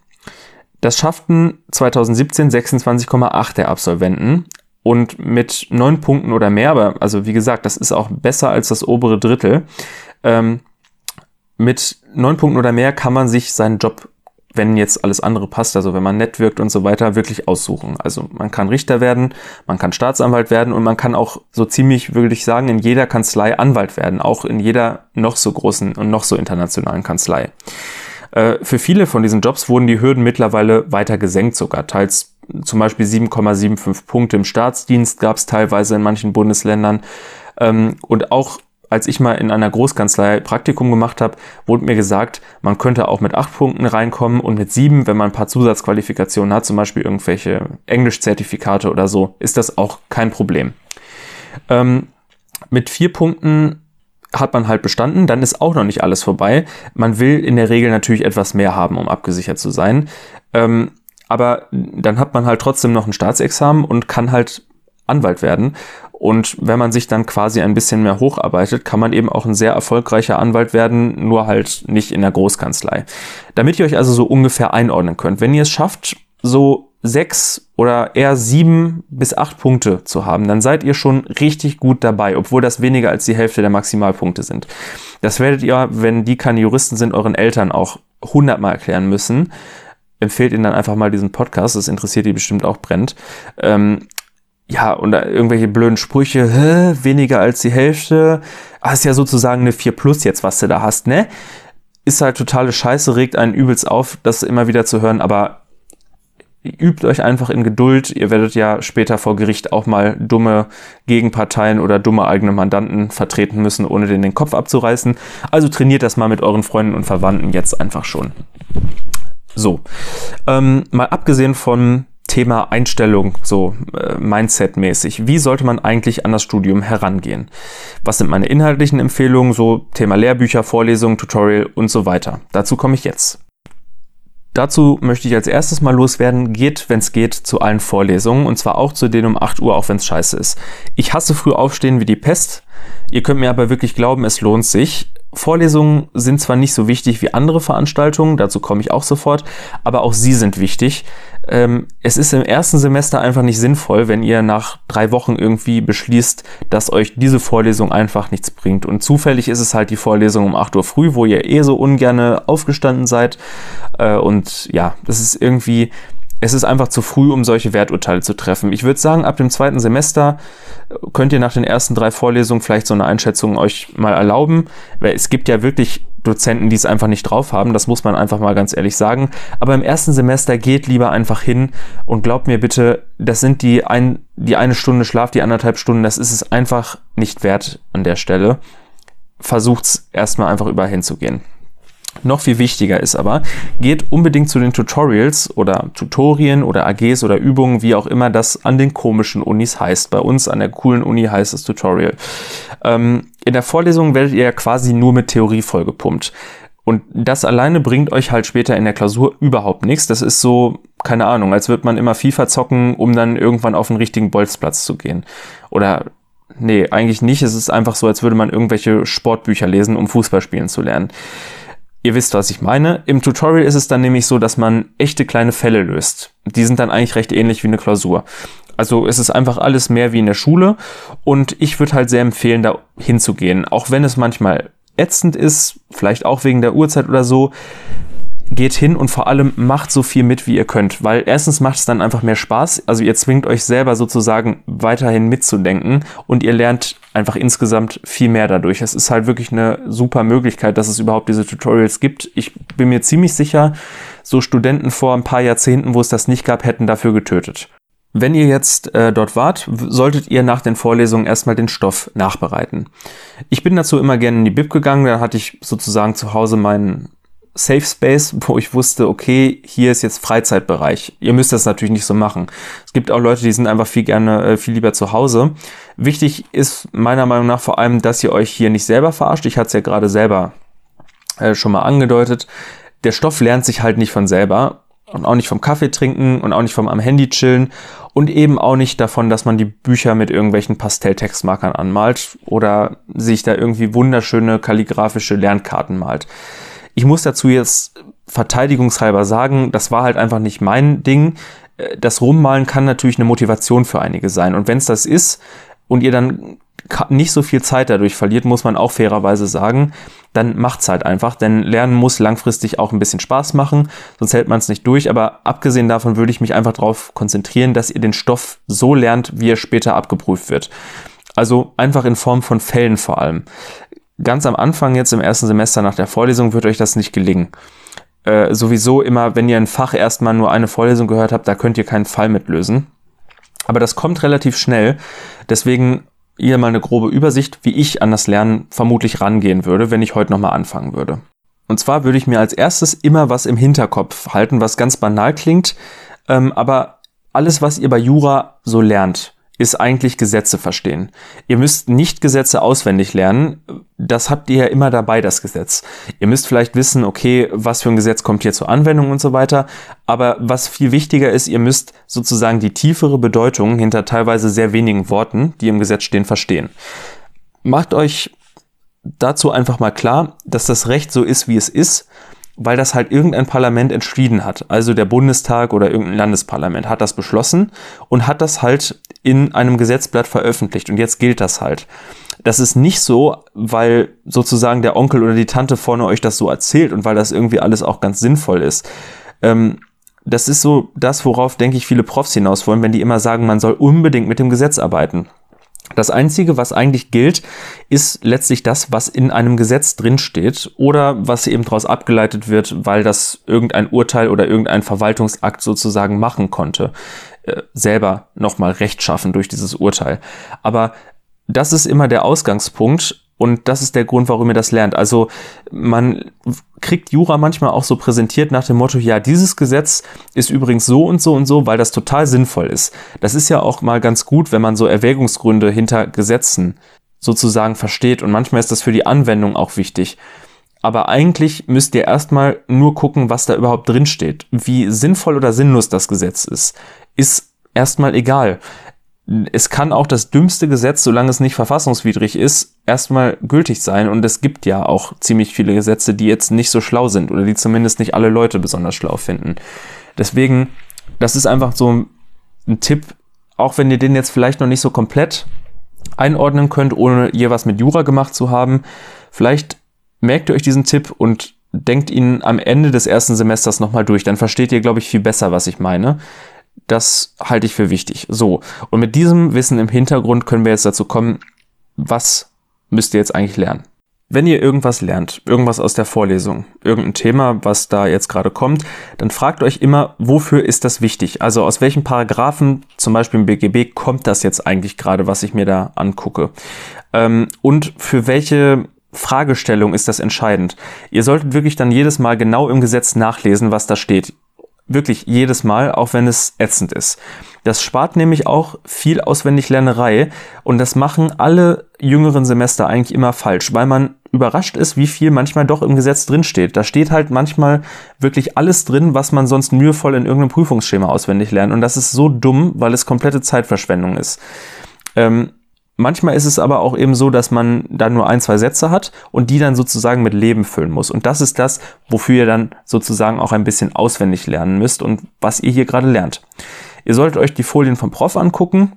Das schafften 2017 26,8 der Absolventen und mit 9 Punkten oder mehr, aber also wie gesagt, das ist auch besser als das obere Drittel. Ähm, mit neun Punkten oder mehr kann man sich seinen Job, wenn jetzt alles andere passt, also wenn man nett wirkt und so weiter, wirklich aussuchen. Also man kann Richter werden, man kann Staatsanwalt werden und man kann auch so ziemlich, würde ich sagen, in jeder Kanzlei Anwalt werden, auch in jeder noch so großen und noch so internationalen Kanzlei. Äh, für viele von diesen Jobs wurden die Hürden mittlerweile weiter gesenkt sogar, teils zum Beispiel 7,75 Punkte im Staatsdienst gab es teilweise in manchen Bundesländern. Ähm, und auch als ich mal in einer Großkanzlei Praktikum gemacht habe, wurde mir gesagt, man könnte auch mit acht Punkten reinkommen und mit sieben, wenn man ein paar Zusatzqualifikationen hat, zum Beispiel irgendwelche Englischzertifikate oder so, ist das auch kein Problem. Ähm, mit vier Punkten hat man halt bestanden, dann ist auch noch nicht alles vorbei. Man will in der Regel natürlich etwas mehr haben, um abgesichert zu sein. Ähm, aber dann hat man halt trotzdem noch ein Staatsexamen und kann halt Anwalt werden. Und wenn man sich dann quasi ein bisschen mehr hocharbeitet, kann man eben auch ein sehr erfolgreicher Anwalt werden, nur halt nicht in der Großkanzlei. Damit ihr euch also so ungefähr einordnen könnt, wenn ihr es schafft, so sechs oder eher sieben bis acht Punkte zu haben, dann seid ihr schon richtig gut dabei, obwohl das weniger als die Hälfte der Maximalpunkte sind. Das werdet ihr, wenn die keine Juristen sind, euren Eltern auch hundertmal erklären müssen. Empfehlt ihnen dann einfach mal diesen Podcast, das interessiert die bestimmt auch brennt. Ähm, ja, und irgendwelche blöden Sprüche, hä, weniger als die Hälfte. Ah, ist ja sozusagen eine 4 plus jetzt, was du da hast, ne? Ist halt totale Scheiße, regt einen übelst auf, das immer wieder zu hören, aber übt euch einfach in Geduld. Ihr werdet ja später vor Gericht auch mal dumme Gegenparteien oder dumme eigene Mandanten vertreten müssen, ohne den den Kopf abzureißen. Also trainiert das mal mit euren Freunden und Verwandten jetzt einfach schon. So, ähm, mal abgesehen von Thema Einstellung, so äh, Mindset-mäßig. Wie sollte man eigentlich an das Studium herangehen? Was sind meine inhaltlichen Empfehlungen, so Thema Lehrbücher, Vorlesungen, Tutorial und so weiter? Dazu komme ich jetzt. Dazu möchte ich als erstes mal loswerden, geht, wenn es geht, zu allen Vorlesungen und zwar auch zu denen um 8 Uhr, auch wenn es scheiße ist. Ich hasse früh aufstehen wie die Pest. Ihr könnt mir aber wirklich glauben, es lohnt sich. Vorlesungen sind zwar nicht so wichtig wie andere Veranstaltungen, dazu komme ich auch sofort, aber auch sie sind wichtig. Ähm, es ist im ersten Semester einfach nicht sinnvoll, wenn ihr nach drei Wochen irgendwie beschließt, dass euch diese Vorlesung einfach nichts bringt. Und zufällig ist es halt die Vorlesung um 8 Uhr früh, wo ihr eh so ungerne aufgestanden seid. Äh, und ja, das ist irgendwie, es ist einfach zu früh, um solche Werturteile zu treffen. Ich würde sagen, ab dem zweiten Semester könnt ihr nach den ersten drei Vorlesungen vielleicht so eine Einschätzung euch mal erlauben, weil es gibt ja wirklich Dozenten, die es einfach nicht drauf haben, das muss man einfach mal ganz ehrlich sagen. Aber im ersten Semester geht lieber einfach hin und glaubt mir bitte, das sind die, ein, die eine Stunde Schlaf, die anderthalb Stunden, das ist es einfach nicht wert an der Stelle. Versucht's erstmal einfach überall hinzugehen. Noch viel wichtiger ist aber, geht unbedingt zu den Tutorials oder Tutorien oder AGs oder Übungen, wie auch immer das an den komischen Unis heißt. Bei uns an der coolen Uni heißt es Tutorial. Ähm, in der Vorlesung werdet ihr ja quasi nur mit Theorie vollgepumpt. Und das alleine bringt euch halt später in der Klausur überhaupt nichts. Das ist so, keine Ahnung, als würde man immer FIFA zocken, um dann irgendwann auf den richtigen Bolzplatz zu gehen. Oder nee, eigentlich nicht. Es ist einfach so, als würde man irgendwelche Sportbücher lesen, um Fußball spielen zu lernen. Ihr wisst, was ich meine. Im Tutorial ist es dann nämlich so, dass man echte kleine Fälle löst. Die sind dann eigentlich recht ähnlich wie eine Klausur. Also es ist einfach alles mehr wie in der Schule und ich würde halt sehr empfehlen, da hinzugehen. Auch wenn es manchmal ätzend ist, vielleicht auch wegen der Uhrzeit oder so geht hin und vor allem macht so viel mit, wie ihr könnt, weil erstens macht es dann einfach mehr Spaß, also ihr zwingt euch selber sozusagen weiterhin mitzudenken und ihr lernt einfach insgesamt viel mehr dadurch. Es ist halt wirklich eine super Möglichkeit, dass es überhaupt diese Tutorials gibt. Ich bin mir ziemlich sicher, so Studenten vor ein paar Jahrzehnten, wo es das nicht gab, hätten dafür getötet. Wenn ihr jetzt äh, dort wart, solltet ihr nach den Vorlesungen erstmal den Stoff nachbereiten. Ich bin dazu immer gerne in die Bib gegangen, da hatte ich sozusagen zu Hause meinen Safe Space, [LAUGHS] wo ich wusste, okay, hier ist jetzt Freizeitbereich. Ihr müsst das natürlich nicht so machen. Es gibt auch Leute, die sind einfach viel gerne, äh, viel lieber zu Hause. Wichtig ist meiner Meinung nach vor allem, dass ihr euch hier nicht selber verarscht. Ich hatte es ja gerade selber äh, schon mal angedeutet. Der Stoff lernt sich halt nicht von selber und auch nicht vom Kaffee trinken und auch nicht vom am Handy chillen und eben auch nicht davon, dass man die Bücher mit irgendwelchen Pastelltextmarkern anmalt oder sich da irgendwie wunderschöne kalligraphische Lernkarten malt. Ich muss dazu jetzt verteidigungshalber sagen, das war halt einfach nicht mein Ding. Äh, das Rummalen kann natürlich eine Motivation für einige sein. Und wenn es das ist und ihr dann nicht so viel Zeit dadurch verliert, muss man auch fairerweise sagen, dann macht's halt einfach, denn Lernen muss langfristig auch ein bisschen Spaß machen, sonst hält man es nicht durch. Aber abgesehen davon würde ich mich einfach darauf konzentrieren, dass ihr den Stoff so lernt, wie er später abgeprüft wird. Also einfach in Form von Fällen vor allem ganz am Anfang jetzt im ersten Semester nach der Vorlesung wird euch das nicht gelingen. Äh, sowieso immer, wenn ihr ein Fach erstmal nur eine Vorlesung gehört habt, da könnt ihr keinen Fall mitlösen. Aber das kommt relativ schnell. Deswegen hier mal eine grobe Übersicht, wie ich an das Lernen vermutlich rangehen würde, wenn ich heute nochmal anfangen würde. Und zwar würde ich mir als erstes immer was im Hinterkopf halten, was ganz banal klingt, ähm, aber alles, was ihr bei Jura so lernt, ist eigentlich Gesetze verstehen. Ihr müsst nicht Gesetze auswendig lernen. Das habt ihr ja immer dabei, das Gesetz. Ihr müsst vielleicht wissen, okay, was für ein Gesetz kommt hier zur Anwendung und so weiter. Aber was viel wichtiger ist, ihr müsst sozusagen die tiefere Bedeutung hinter teilweise sehr wenigen Worten, die im Gesetz stehen, verstehen. Macht euch dazu einfach mal klar, dass das Recht so ist, wie es ist weil das halt irgendein Parlament entschieden hat. Also der Bundestag oder irgendein Landesparlament hat das beschlossen und hat das halt in einem Gesetzblatt veröffentlicht und jetzt gilt das halt. Das ist nicht so, weil sozusagen der Onkel oder die Tante vorne euch das so erzählt und weil das irgendwie alles auch ganz sinnvoll ist. Ähm, das ist so das, worauf, denke ich, viele Profs hinaus wollen, wenn die immer sagen, man soll unbedingt mit dem Gesetz arbeiten. Das Einzige, was eigentlich gilt, ist letztlich das, was in einem Gesetz drinsteht oder was eben daraus abgeleitet wird, weil das irgendein Urteil oder irgendein Verwaltungsakt sozusagen machen konnte. Äh, selber nochmal Recht schaffen durch dieses Urteil. Aber das ist immer der Ausgangspunkt und das ist der Grund, warum ihr das lernt. Also man kriegt Jura manchmal auch so präsentiert nach dem Motto, ja, dieses Gesetz ist übrigens so und so und so, weil das total sinnvoll ist. Das ist ja auch mal ganz gut, wenn man so Erwägungsgründe hinter Gesetzen sozusagen versteht und manchmal ist das für die Anwendung auch wichtig. Aber eigentlich müsst ihr erstmal nur gucken, was da überhaupt drin steht. Wie sinnvoll oder sinnlos das Gesetz ist, ist erstmal egal es kann auch das dümmste Gesetz, solange es nicht verfassungswidrig ist, erstmal gültig sein. Und es gibt ja auch ziemlich viele Gesetze, die jetzt nicht so schlau sind oder die zumindest nicht alle Leute besonders schlau finden. Deswegen, das ist einfach so ein Tipp, auch wenn ihr den jetzt vielleicht noch nicht so komplett einordnen könnt, ohne je was mit Jura gemacht zu haben. Vielleicht merkt ihr euch diesen Tipp und denkt ihn am Ende des ersten Semesters nochmal durch. Dann versteht ihr, glaube ich, viel besser, was ich meine. Das halte ich für wichtig. So, und mit diesem Wissen im Hintergrund können wir jetzt dazu kommen, was müsst ihr jetzt eigentlich lernen? Wenn ihr irgendwas lernt, irgendwas aus der Vorlesung, irgendein Thema, was da jetzt gerade kommt, dann fragt euch immer, wofür ist das wichtig? Also aus welchen Paragraphen, zum Beispiel im BGB, kommt das jetzt eigentlich gerade, was ich mir da angucke? Ähm, und für welche Fragestellung ist das entscheidend? Ihr solltet wirklich dann jedes Mal genau im Gesetz nachlesen, was da steht. Wirklich jedes Mal, auch wenn es ätzend ist. Das spart nämlich auch viel Auswendiglernerei und das machen alle jüngeren Semester eigentlich immer falsch, weil man überrascht ist, wie viel manchmal doch im Gesetz drinsteht. Da steht halt manchmal wirklich alles drin, was man sonst mühevoll in irgendeinem Prüfungsschema auswendig lernt. Und das ist so dumm, weil es komplette Zeitverschwendung ist. Ähm, Manchmal ist es aber auch eben so, dass man da nur ein, zwei Sätze hat und die dann sozusagen mit Leben füllen muss. Und das ist das, wofür ihr dann sozusagen auch ein bisschen auswendig lernen müsst und was ihr hier gerade lernt. Ihr solltet euch die Folien vom Prof angucken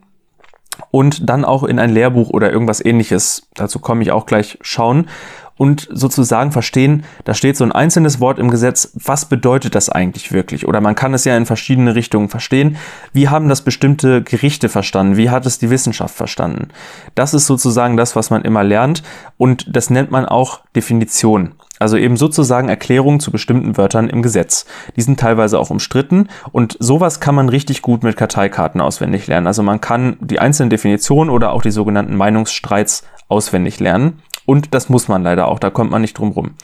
und dann auch in ein Lehrbuch oder irgendwas ähnliches, dazu komme ich auch gleich, schauen und sozusagen verstehen, da steht so ein einzelnes Wort im Gesetz, was bedeutet das eigentlich wirklich? Oder man kann es ja in verschiedene Richtungen verstehen. Wie haben das bestimmte Gerichte verstanden? Wie hat es die Wissenschaft verstanden? Das ist sozusagen das, was man immer lernt und das nennt man auch Definition. Also eben sozusagen Erklärungen zu bestimmten Wörtern im Gesetz. Die sind teilweise auch umstritten und sowas kann man richtig gut mit Karteikarten auswendig lernen. Also man kann die einzelnen Definitionen oder auch die sogenannten Meinungsstreits auswendig lernen. Und das muss man leider auch, da kommt man nicht drum rum.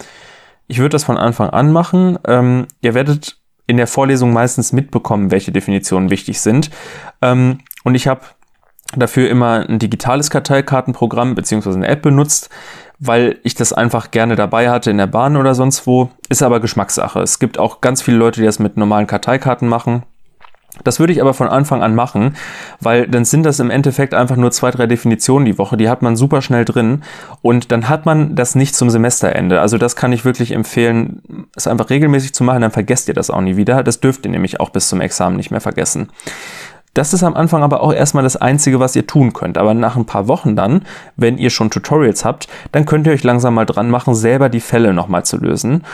Ich würde das von Anfang an machen. Ähm, ihr werdet in der Vorlesung meistens mitbekommen, welche Definitionen wichtig sind. Ähm, und ich habe dafür immer ein digitales Karteikartenprogramm beziehungsweise eine App benutzt, weil ich das einfach gerne dabei hatte in der Bahn oder sonst wo. Ist aber Geschmackssache. Es gibt auch ganz viele Leute, die das mit normalen Karteikarten machen. Das würde ich aber von Anfang an machen, weil dann sind das im Endeffekt einfach nur zwei, drei Definitionen die Woche. Die hat man super schnell drin und dann hat man das nicht zum Semesterende. Also das kann ich wirklich empfehlen, es einfach regelmäßig zu machen, dann vergesst ihr das auch nie wieder. Das dürft ihr nämlich auch bis zum Examen nicht mehr vergessen. Das ist am Anfang aber auch erstmal das Einzige, was ihr tun könnt. Aber nach ein paar Wochen dann, wenn ihr schon Tutorials habt, dann könnt ihr euch langsam mal dran machen, selber die Fälle nochmal zu lösen.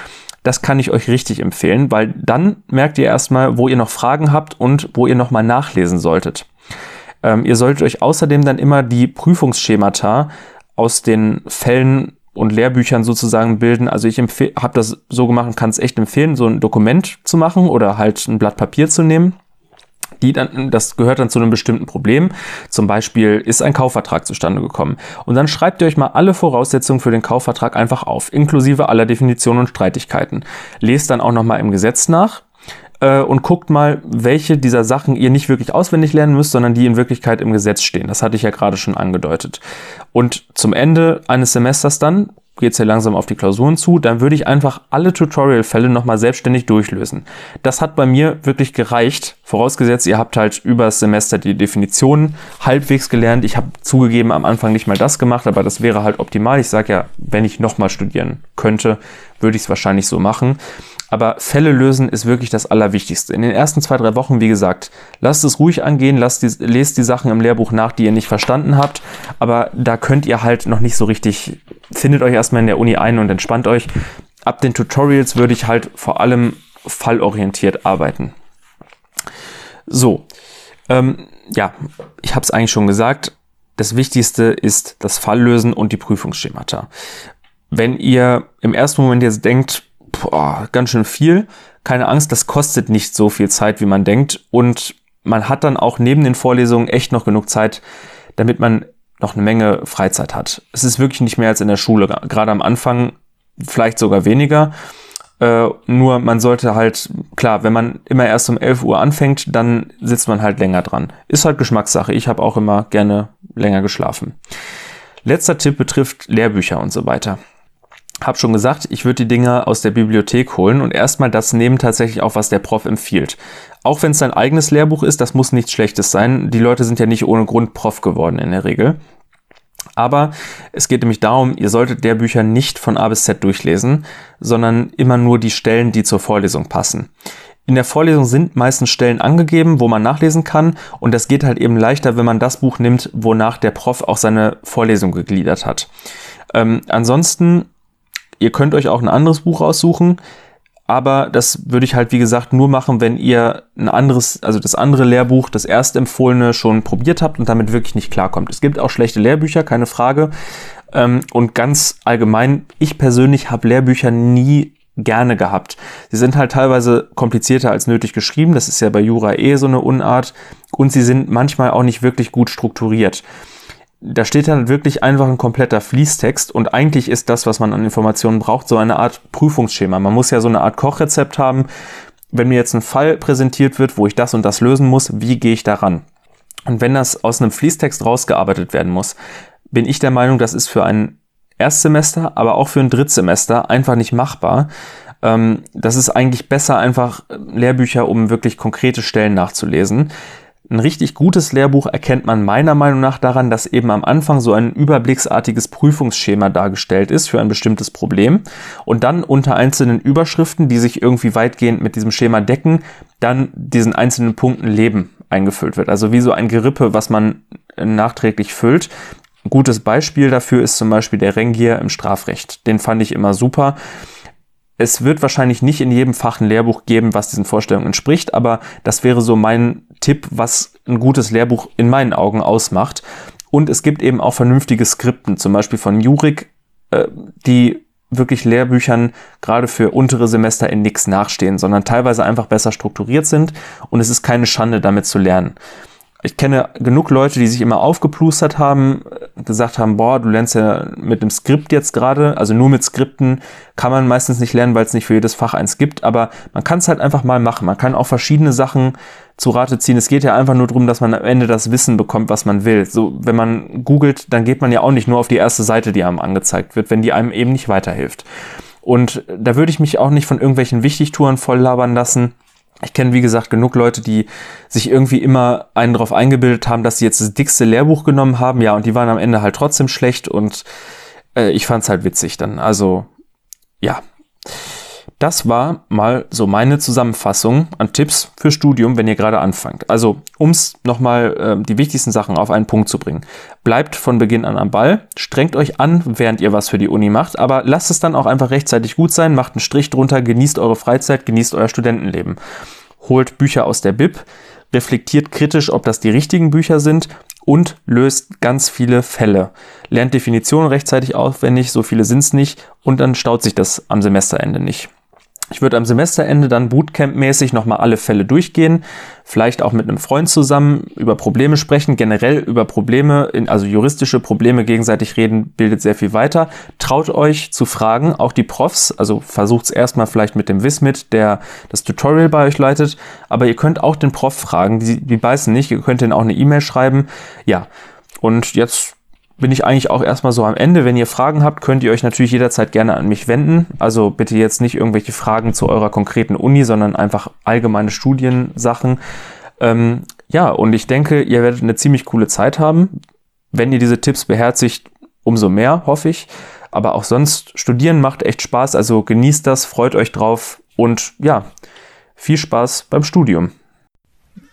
Das kann ich euch richtig empfehlen, weil dann merkt ihr erstmal, wo ihr noch Fragen habt und wo ihr nochmal nachlesen solltet. Ähm, ihr solltet euch außerdem dann immer die Prüfungsschemata aus den Fällen und Lehrbüchern sozusagen bilden. Also ich habe das so gemacht und kann es echt empfehlen, so ein Dokument zu machen oder halt ein Blatt Papier zu nehmen die dann, das gehört dann zu einem bestimmten Problem. Zum Beispiel ist ein Kaufvertrag zustande gekommen. Und dann schreibt ihr euch mal alle Voraussetzungen für den Kaufvertrag einfach auf, inklusive aller Definitionen und Streitigkeiten. Lest dann auch nochmal im Gesetz nach äh, und guckt mal, welche dieser Sachen ihr nicht wirklich auswendig lernen müsst, sondern die in Wirklichkeit im Gesetz stehen. Das hatte ich ja gerade schon angedeutet. Und zum Ende eines Semesters dann geht es ja langsam auf die Klausuren zu, dann würde ich einfach alle Tutorial-Fälle nochmal selbstständig durchlösen. Das hat bei mir wirklich gereicht, vorausgesetzt, ihr habt halt übers Semester die Definitionen halbwegs gelernt. Ich habe zugegeben am Anfang nicht mal das gemacht, aber das wäre halt optimal. Ich sage ja, wenn ich nochmal studieren könnte, würde ich es wahrscheinlich so machen. Aber Fälle lösen ist wirklich das Allerwichtigste. In den ersten zwei, drei Wochen, wie gesagt, lasst es ruhig angehen, lasst die, lest die Sachen im Lehrbuch nach, die ihr nicht verstanden habt. Aber da könnt ihr halt noch nicht so richtig, findet euch erstmal in der Uni ein und entspannt euch. Ab den Tutorials würde ich halt vor allem fallorientiert arbeiten. So, ähm, ja, ich habe es eigentlich schon gesagt. Das Wichtigste ist das Falllösen und die Prüfungsschemata. Wenn ihr im ersten Moment jetzt denkt, boah, ganz schön viel. Keine Angst, das kostet nicht so viel Zeit, wie man denkt. Und man hat dann auch neben den Vorlesungen echt noch genug Zeit, damit man noch eine Menge Freizeit hat. Es ist wirklich nicht mehr als in der Schule. Gerade am Anfang vielleicht sogar weniger. Äh, nur man sollte halt, klar, wenn man immer erst um 11 Uhr anfängt, dann sitzt man halt länger dran. Ist halt Geschmackssache. Ich habe auch immer gerne länger geschlafen. Letzter Tipp betrifft Lehrbücher und so weiter habe schon gesagt, ich würde die Dinger aus der Bibliothek holen und erstmal das nehmen tatsächlich auch, was der Prof empfiehlt. Auch wenn es sein eigenes Lehrbuch ist, das muss nichts Schlechtes sein. Die Leute sind ja nicht ohne Grund Prof geworden in der Regel. Aber es geht nämlich darum, ihr solltet der Bücher nicht von A bis Z durchlesen, sondern immer nur die Stellen, die zur Vorlesung passen. In der Vorlesung sind meistens Stellen angegeben, wo man nachlesen kann und das geht halt eben leichter, wenn man das Buch nimmt, wonach der Prof auch seine Vorlesung gegliedert hat. Ähm, ansonsten Ihr könnt euch auch ein anderes Buch aussuchen, aber das würde ich halt, wie gesagt, nur machen, wenn ihr ein anderes, also das andere Lehrbuch, das erste empfohlene, schon probiert habt und damit wirklich nicht klarkommt. Es gibt auch schlechte Lehrbücher, keine Frage. Ähm, und ganz allgemein, ich persönlich habe Lehrbücher nie gerne gehabt. Sie sind halt teilweise komplizierter als nötig geschrieben, das ist ja bei Jura eh so eine Unart, und sie sind manchmal auch nicht wirklich gut strukturiert da steht dann wirklich einfach ein kompletter Fließtext und eigentlich ist das, was man an Informationen braucht, so eine Art Prüfungsschema. Man muss ja so eine Art Kochrezept haben. Wenn mir jetzt ein Fall präsentiert wird, wo ich das und das lösen muss, wie gehe ich daran? Und wenn das aus einem Fließtext rausgearbeitet werden muss, bin ich der Meinung, das ist für ein Erstsemester, aber auch für ein Drittsemester einfach nicht machbar. Ähm, das ist eigentlich besser, einfach Lehrbücher, um wirklich konkrete Stellen nachzulesen. Ein richtig gutes Lehrbuch erkennt man meiner Meinung nach daran, dass eben am Anfang so ein überblicksartiges Prüfungsschema dargestellt ist für ein bestimmtes Problem und dann unter einzelnen Überschriften, die sich irgendwie weitgehend mit diesem Schema decken, dann diesen einzelnen Punkten Leben eingefüllt wird. Also wie so ein Gerippe, was man nachträglich füllt. Ein gutes Beispiel dafür ist zum Beispiel der Rengier im Strafrecht. Den fand ich immer super. Es wird wahrscheinlich nicht in jedem Fach ein Lehrbuch geben, was diesen Vorstellungen entspricht, aber das wäre so mein Tipp, was ein gutes Lehrbuch in meinen Augen ausmacht. Und es gibt eben auch vernünftige Skripten, zum Beispiel von Jurik, äh, die wirklich Lehrbüchern gerade für untere Semester in nichts nachstehen, sondern teilweise einfach besser strukturiert sind und es ist keine Schande, damit zu lernen ich kenne genug Leute, die sich immer aufgeplustert haben, gesagt haben, boah, du lernst ja mit einem Skript jetzt gerade, also nur mit Skripten kann man meistens nicht lernen, weil es nicht für jedes Fach eins gibt, aber man kann es halt einfach mal machen. Man kann auch verschiedene Sachen zu Rate ziehen. Es geht ja einfach nur darum, dass man am Ende das Wissen bekommt, was man will. So, wenn man googelt, dann geht man ja auch nicht nur auf die erste Seite, die einem angezeigt wird, wenn die einem eben nicht weiterhilft. Und da würde ich mich auch nicht von irgendwelchen Wichtigtouren voll labern lassen ich kenne, wie gesagt, genug Leute, die sich irgendwie immer einen darauf eingebildet haben, dass sie jetzt das dickste Lehrbuch genommen haben. Ja, und die waren am Ende halt trotzdem schlecht und äh, ich fand's halt witzig dann. Also, ja. Das war mal so meine Zusammenfassung an Tipps für Studium, wenn ihr gerade anfangt. Also, ums nochmal äh, die wichtigsten Sachen auf einen Punkt zu bringen. Bleibt von Beginn an am Ball, strengt euch an, während ihr was für die Uni macht, aber lasst es dann auch einfach rechtzeitig gut sein, macht einen Strich drunter, genießt eure Freizeit, genießt euer Studentenleben. Holt Bücher aus der Bib, reflektiert kritisch, ob das die richtigen Bücher sind und löst ganz viele Fälle. Lernt Definitionen rechtzeitig aufwendig, so viele sind es nicht und dann staut sich das am Semesterende nicht. Ich würde am Semesterende dann Bootcamp-mäßig nochmal alle Fälle durchgehen, vielleicht auch mit einem Freund zusammen über Probleme sprechen, generell über Probleme, also juristische Probleme gegenseitig reden, bildet sehr viel weiter. Traut euch zu fragen, auch die Profs, also versucht es erstmal vielleicht mit dem Wismit, der das Tutorial bei euch leitet, aber ihr könnt auch den Prof fragen, die, die beißen nicht, ihr könnt denen auch eine E-Mail schreiben. Ja, und jetzt bin ich eigentlich auch erstmal so am Ende. Wenn ihr Fragen habt, könnt ihr euch natürlich jederzeit gerne an mich wenden. Also bitte jetzt nicht irgendwelche Fragen zu eurer konkreten Uni, sondern einfach allgemeine Studiensachen. Ähm, ja, und ich denke, ihr werdet eine ziemlich coole Zeit haben. Wenn ihr diese Tipps beherzigt, umso mehr, hoffe ich. Aber auch sonst, studieren macht echt Spaß. Also genießt das, freut euch drauf Und ja, viel Spaß beim Studium.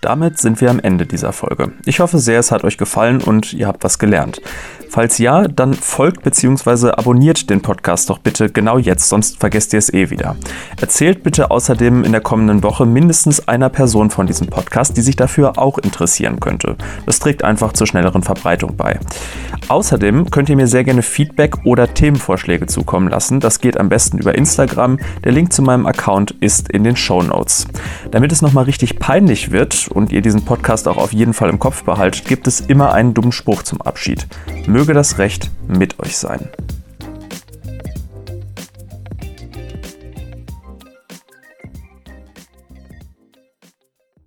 Damit sind wir am Ende dieser Folge. Ich hoffe sehr, es hat euch gefallen und ihr habt was gelernt. Falls ja, dann folgt bzw. abonniert den Podcast doch bitte genau jetzt, sonst vergesst ihr es eh wieder. Erzählt bitte außerdem in der kommenden Woche mindestens einer Person von diesem Podcast, die sich dafür auch interessieren könnte. Das trägt einfach zur schnelleren Verbreitung bei. Außerdem könnt ihr mir sehr gerne Feedback oder Themenvorschläge zukommen lassen. Das geht am besten über Instagram. Der Link zu meinem Account ist in den Show Notes. Damit es nochmal richtig peinlich wird und ihr diesen Podcast auch auf jeden Fall im Kopf behaltet, gibt es immer einen dummen Spruch zum Abschied. Möge das Recht mit euch sein.